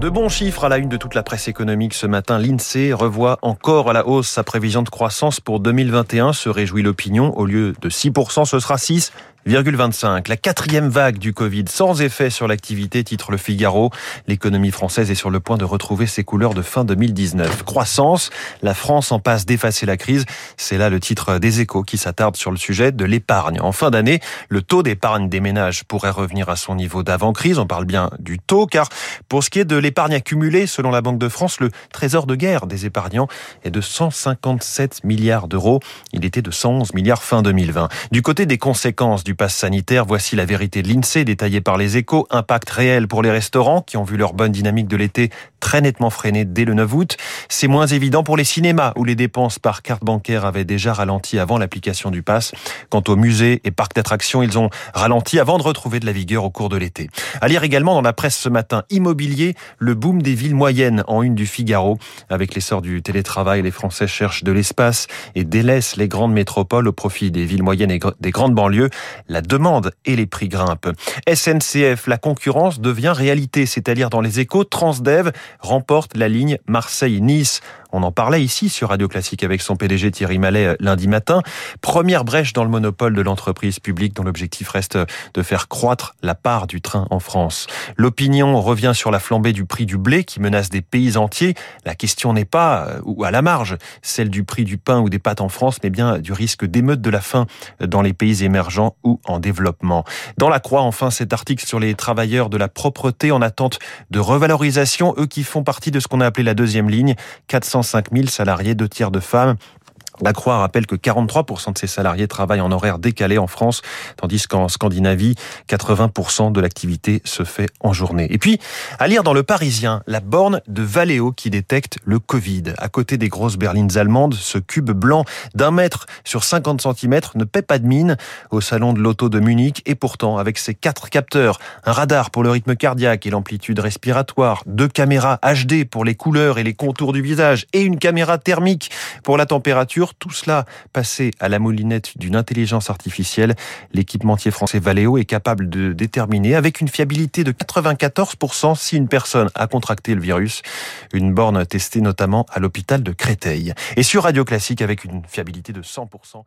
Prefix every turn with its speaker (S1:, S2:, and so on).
S1: De bons chiffres à la une de toute la presse économique ce matin. L'INSEE revoit encore à la hausse sa prévision de croissance pour 2021, se réjouit l'opinion. Au lieu de 6%, ce sera 6. 25. La quatrième vague du Covid sans effet sur l'activité, titre Le Figaro. L'économie française est sur le point de retrouver ses couleurs de fin 2019. Croissance, la France en passe d'effacer la crise. C'est là le titre des échos qui s'attarde sur le sujet de l'épargne. En fin d'année, le taux d'épargne des ménages pourrait revenir à son niveau d'avant-crise. On parle bien du taux, car pour ce qui est de l'épargne accumulée, selon la Banque de France, le trésor de guerre des épargnants est de 157 milliards d'euros. Il était de 111 milliards fin 2020. Du côté des conséquences du pass sanitaire, voici la vérité de l'INSEE détaillée par les échos. Impact réel pour les restaurants qui ont vu leur bonne dynamique de l'été très nettement freinée dès le 9 août. C'est moins évident pour les cinémas où les dépenses par carte bancaire avaient déjà ralenti avant l'application du pass. Quant aux musées et parcs d'attractions, ils ont ralenti avant de retrouver de la vigueur au cours de l'été. À lire également dans la presse ce matin, immobilier, le boom des villes moyennes en une du Figaro. Avec l'essor du télétravail, les Français cherchent de l'espace et délaissent les grandes métropoles au profit des villes moyennes et des grandes banlieues la demande et les prix grimpent. SNCF, la concurrence devient réalité, c'est-à-dire dans les échos, Transdev remporte la ligne Marseille-Nice. On en parlait ici sur Radio Classique avec son PDG Thierry Mallet euh, lundi matin. Première brèche dans le monopole de l'entreprise publique dont l'objectif reste de faire croître la part du train en France. L'opinion revient sur la flambée du prix du blé qui menace des pays entiers. La question n'est pas, euh, ou à la marge, celle du prix du pain ou des pâtes en France, mais bien du risque d'émeute de la faim dans les pays émergents ou en développement. Dans la croix, enfin, cet article sur les travailleurs de la propreté en attente de revalorisation, eux qui font partie de ce qu'on a appelé la deuxième ligne, 400 5 000 salariés, deux tiers de femmes. La Croix rappelle que 43% de ces salariés travaillent en horaire décalé en France, tandis qu'en Scandinavie, 80% de l'activité se fait en journée. Et puis, à lire dans Le Parisien, la borne de Valeo qui détecte le Covid. À côté des grosses berlines allemandes, ce cube blanc d'un mètre sur 50 cm ne paie pas de mine au salon de l'auto de Munich. Et pourtant, avec ses quatre capteurs, un radar pour le rythme cardiaque et l'amplitude respiratoire, deux caméras HD pour les couleurs et les contours du visage et une caméra thermique pour la température, tout cela passé à la moulinette d'une intelligence artificielle, l'équipementier français Valeo est capable de déterminer avec une fiabilité de 94% si une personne a contracté le virus. Une borne testée notamment à l'hôpital de Créteil. Et sur Radio Classique avec une fiabilité de 100%.